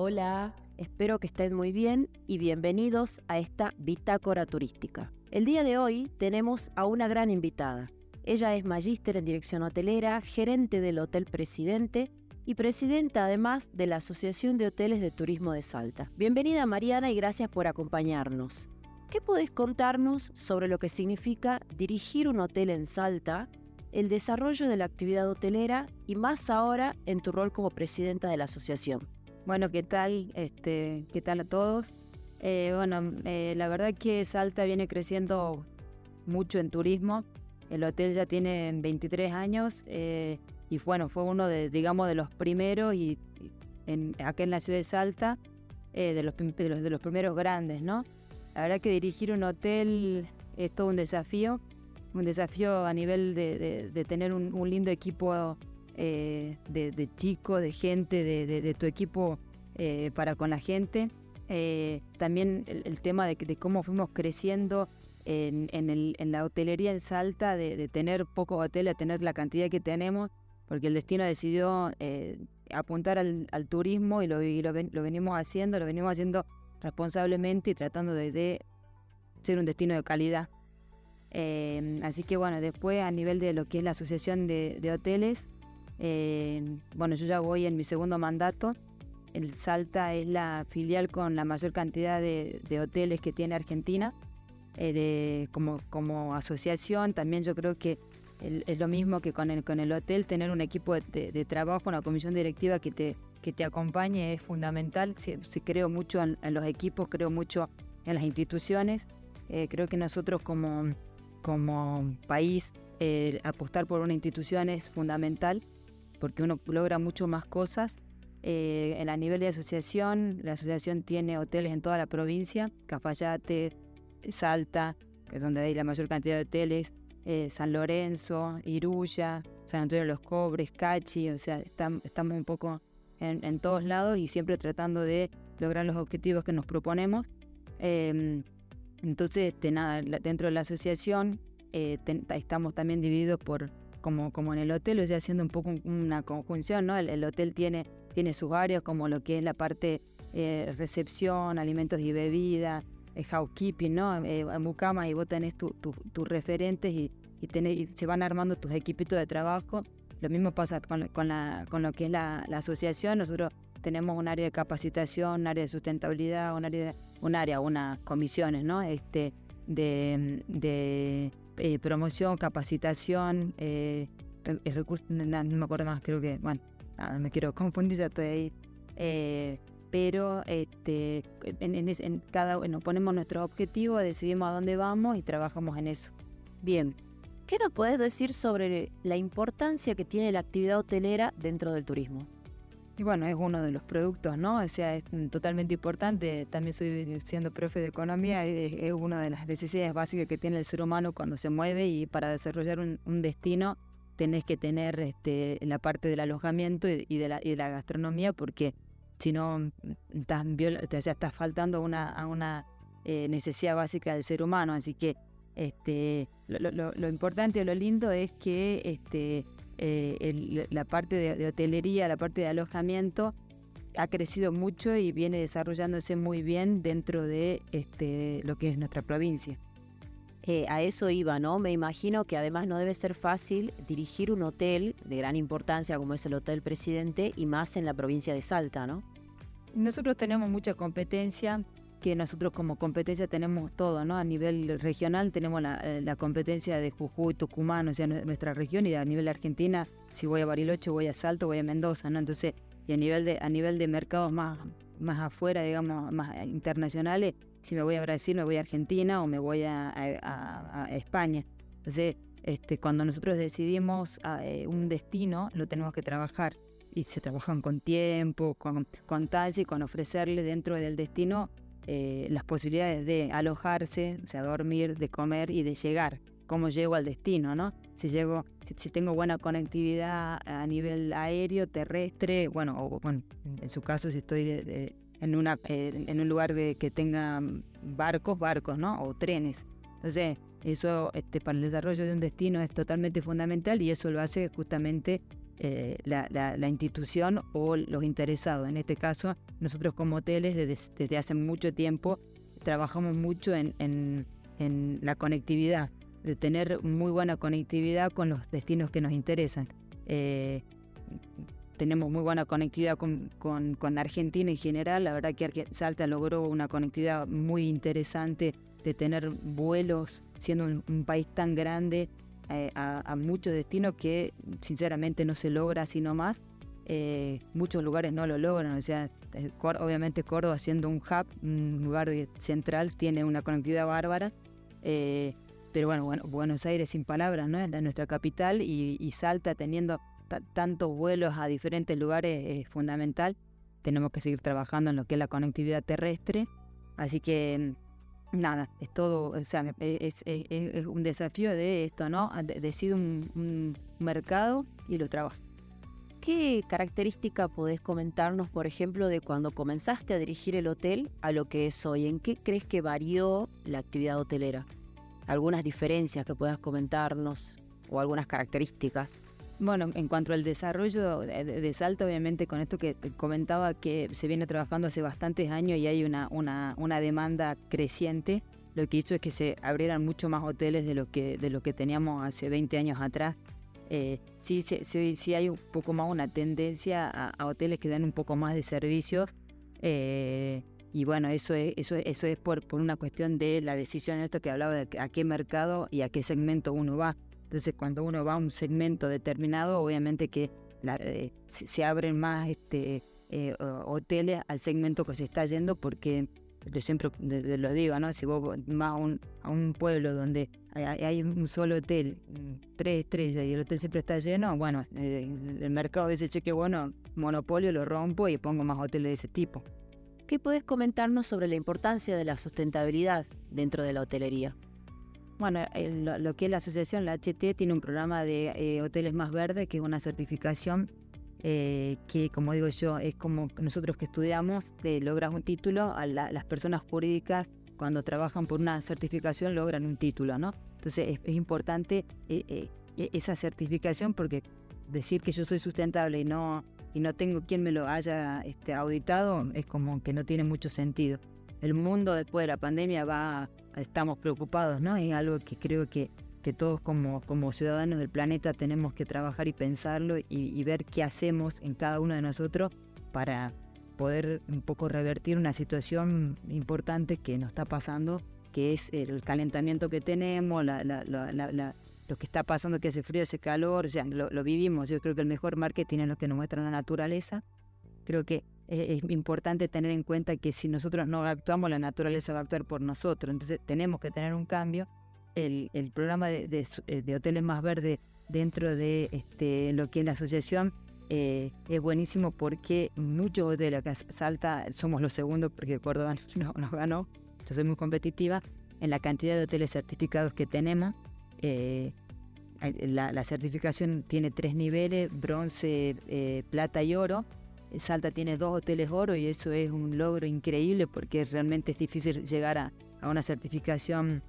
Hola, espero que estén muy bien y bienvenidos a esta bitácora turística. El día de hoy tenemos a una gran invitada. Ella es magíster en dirección hotelera, gerente del Hotel Presidente y presidenta además de la Asociación de Hoteles de Turismo de Salta. Bienvenida Mariana y gracias por acompañarnos. ¿Qué podés contarnos sobre lo que significa dirigir un hotel en Salta, el desarrollo de la actividad hotelera y más ahora en tu rol como presidenta de la asociación? Bueno, ¿qué tal? Este, ¿Qué tal a todos? Eh, bueno, eh, la verdad que Salta viene creciendo mucho en turismo. El hotel ya tiene 23 años eh, y bueno, fue uno de, digamos, de los primeros y, en, acá en la ciudad de Salta, de los, de, los, primeros grandes, ¿no? La verdad que dirigir un hotel es todo un desafío, un desafío a nivel de, tener un lindo equipo eh, de, chico, de gente, de, tu equipo eh, para con la gente. Eh, también el, tema de, cómo fuimos creciendo en, la hotelería en Salta, de, tener pocos hoteles tener la cantidad que tenemos, porque el destino decidió apuntar al, turismo y, lo, lo, venimos haciendo, lo venimos haciendo responsablemente y tratando de, ser un destino de calidad. así que bueno, después a nivel de lo que es la asociación de hoteles, eh, bueno, yo ya voy en mi segundo mandato. El Salta es la filial con la mayor cantidad de, hoteles que tiene Argentina. Eh, como, como asociación, también yo creo que es lo mismo que con el, con el hotel, tener un equipo de, trabajo, una comisión directiva que te, que te acompañe es fundamental. Si, creo mucho en, los equipos, creo mucho en las instituciones. Eh, creo que nosotros como, como país apostar por una institución es fundamental porque uno logra mucho más cosas. Eh, a nivel de asociación, la asociación tiene hoteles en toda la provincia, Cafayate, Salta, que es donde hay la mayor cantidad de hoteles, eh, San Lorenzo, Iruya, San Antonio de los Cobres, Cachi, o sea, estamos un poco en, todos lados y siempre tratando de lograr los objetivos que nos proponemos. Em, entonces, nada, dentro de la asociación eh, estamos también divididos por como, como en el hotel, o sea, haciendo un poco una conjunción, ¿no? El, hotel tiene, tiene sus áreas como lo que es la parte eh, recepción, alimentos y bebidas, eh, housekeeping, ¿no? Eh, mucamas y vos tenés tus referentes y, y, se van armando tus equipitos de trabajo. Lo mismo pasa con, con, la, con lo que es la, asociación. Nosotros tenemos un área de capacitación, un área de sustentabilidad, un área, un área unas comisiones, ¿no? Este, de eh, promoción, capacitación, eh, no, me acuerdo más, creo que, bueno, no me quiero confundir, ya estoy ahí. Eh, pero este, en, cada uno ponemos nuestro objetivo, decidimos a dónde vamos y trabajamos en eso. Bien, ¿qué nos puedes decir sobre la importancia que tiene la actividad hotelera dentro del turismo? Y bueno, es uno de los productos, ¿no? O sea, es totalmente importante. También soy siendo profe de economía, es, una de las necesidades básicas que tiene el ser humano cuando se mueve y para desarrollar un, destino tenés que tener este, la parte del alojamiento y, de, la, y de la gastronomía porque si no estás, ya estás faltando una, a una eh, necesidad básica del ser humano. Así que este, lo, lo, lo importante o lo lindo es que este, eh, la parte de, hotelería, la parte de alojamiento ha crecido mucho y viene desarrollándose muy bien dentro de este, lo que es nuestra provincia. Eh, a eso iba, ¿no? Me imagino que además no debe ser fácil dirigir un hotel de gran importancia como es el Hotel Presidente y más en la provincia de Salta, ¿no? Nosotros tenemos mucha competencia, que nosotros como competencia tenemos todo, ¿no? A nivel regional tenemos la, eh, competencia de Jujuy, Tucumán, o sea, nuestra región, y a nivel Argentina, si voy a Bariloche, voy a Salto, voy a Mendoza, ¿no? Entonces, y a nivel de, a nivel de mercados más, más afuera, digamos, más internacionales, si me voy a Brasil, me voy a Argentina o me voy a, España. Entonces, este, cuando nosotros decidimos ah, eh, un destino, lo tenemos que trabajar. Y se trabajan con tiempo, con, con y con ofrecerle dentro del destino eh, las posibilidades de alojarse, o sea, dormir, de comer y de llegar. Cómo llego al destino, ¿no? Si llego, si, tengo buena conectividad a nivel aéreo, terrestre, bueno, o bueno, en su caso si estoy en, una, eh, en un lugar que tenga barcos, barcos, ¿no? O trenes. Entonces, eso este, para el desarrollo de un destino es totalmente fundamental y eso lo hace justamente eh, la, institución o los interesados. En este caso, nosotros como hoteles desde, hace mucho tiempo trabajamos mucho en, la conectividad, de tener muy buena conectividad con los destinos que nos interesan. Eh, tenemos muy buena conectividad con, Argentina en general. La verdad que Salta logró una conectividad muy interesante de tener vuelos, siendo un país tan grande, eh, a, muchos destinos que sinceramente no se logra así nomás. Eh, muchos lugares no lo logran, o sea, eh, obviamente Córdoba siendo un hub, un lugar central, tiene una conectividad bárbara, pero bueno, bueno, Buenos Aires sin palabras, ¿no? Es nuestra capital y, Salta teniendo tantos vuelos a diferentes lugares es fundamental. Tenemos que seguir trabajando en lo que es la conectividad terrestre, así que nada, es todo, o sea, es, un desafío de esto, ¿no? Decido un, mercado y lo trabajo. ¿Qué característica podés comentarnos, por ejemplo, de cuando comenzaste a dirigir el hotel a lo que es hoy? ¿En qué crees que varió la actividad hotelera? ¿Algunas diferencias que puedas comentarnos o algunas características? Bueno, en cuanto al desarrollo de, Salta, obviamente con esto que comentaba que se viene trabajando hace bastantes años y hay una, una, una demanda creciente, lo que hizo es que se abrieran mucho más hoteles de lo que, de lo que teníamos hace 20 años atrás. Eh, sí, sí, sí, hay un poco más una tendencia a, hoteles que dan un poco más de servicios. Eh, y bueno, eso es, eso, eso es por, por una cuestión de la decisión de esto que hablaba de a qué mercado y a qué segmento uno va. Entonces, cuando uno va a un segmento determinado, obviamente que eh, se abren más este, eh, hoteles al segmento que se está yendo, porque yo siempre lo digo, ¿no? Si vos vas a un, a un pueblo donde hay, un solo hotel, mm, tres estrellas, y el hotel siempre está lleno, bueno, eh, el mercado dice, che, que bueno, monopolio lo rompo y pongo más hoteles de ese tipo. ¿Qué podés comentarnos sobre la importancia de la sustentabilidad dentro de la hotelería? Bueno, lo, que es la asociación, la HT, tiene un programa de eh, hoteles más verdes, que es una certificación eh, que, como digo yo, es como nosotros que estudiamos, te logras un título, a las personas jurídicas cuando trabajan por una certificación logran un título, ¿no? Entonces es, importante eh, esa certificación porque decir que yo soy sustentable y no, y no tengo quien me lo haya este, auditado es como que no tiene mucho sentido el mundo después de la pandemia va, estamos preocupados, ¿no? Es algo que creo que, que todos como, como ciudadanos del planeta tenemos que trabajar y pensarlo y, ver qué hacemos en cada uno de nosotros para poder un poco revertir una situación importante que nos está pasando, que es el calentamiento que tenemos, lo que está pasando, que hace frío, hace calor, o sea, lo, lo vivimos. Yo creo que el mejor marketing es lo que nos muestra la naturaleza. Creo que es importante tener en cuenta que si nosotros no actuamos, la naturaleza va a actuar por nosotros. Entonces tenemos que tener un cambio. El, programa de, de, hoteles más verdes dentro de este, lo que es la asociación eh, es buenísimo porque muchos hoteles acá Salta, somos los segundos porque Córdoba no, nos ganó, soy muy competitiva en la cantidad de hoteles certificados que tenemos. Eh, la, certificación tiene tres niveles, bronce, eh, plata y oro. Salta tiene dos hoteles oro y eso es un logro increíble porque realmente es difícil llegar a, una certificación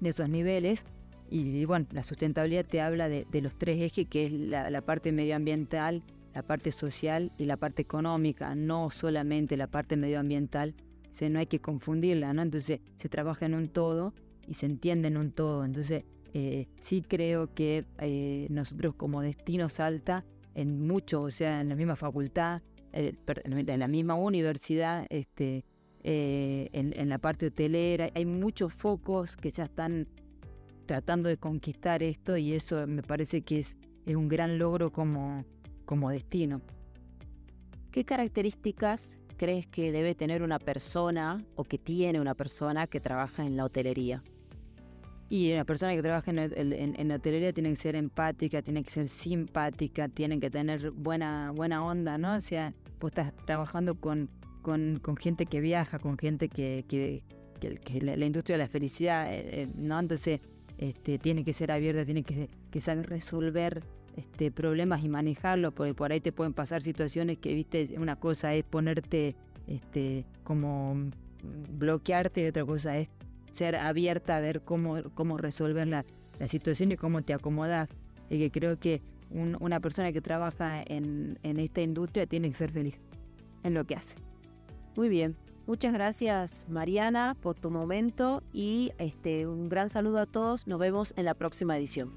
de esos niveles. Y, bueno, la sustentabilidad te habla de, los tres ejes, que es la, parte medioambiental, la parte social y la parte económica, no solamente la parte medioambiental. O no hay que confundirla, ¿no? Entonces se trabaja en un todo y se entiende en un todo. Entonces eh, sí creo que eh, nosotros como Destino Salta, en mucho, o sea, en la misma facultad, eh, en la misma universidad, este, eh, en, la parte hotelera, hay muchos focos que ya están tratando de conquistar esto y eso me parece que es, es un gran logro como, como destino. ¿Qué características crees que debe tener una persona o que tiene una persona que trabaja en la hotelería? Y la persona que trabaja en, en, hotelería tiene que ser empática, tiene que ser simpática, tiene que tener buena, buena onda, ¿no? O sea, vos estás trabajando con, con, gente que viaja, con gente que, que, la, industria de la felicidad, eh, eh, ¿no? Entonces, este, tiene que ser abierta, tiene que, que saber resolver este, problemas y manejarlos, porque por ahí te pueden pasar situaciones que, viste, una cosa es ponerte este, como bloquearte y otra cosa es ser abierta a ver cómo, cómo resolver la, situación y cómo te acomodas. Y que creo que una persona que trabaja en, en esta industria tiene que ser feliz en lo que hace. Muy bien. Muchas gracias Mariana por tu momento y este, un gran saludo a todos. Nos vemos en la próxima edición.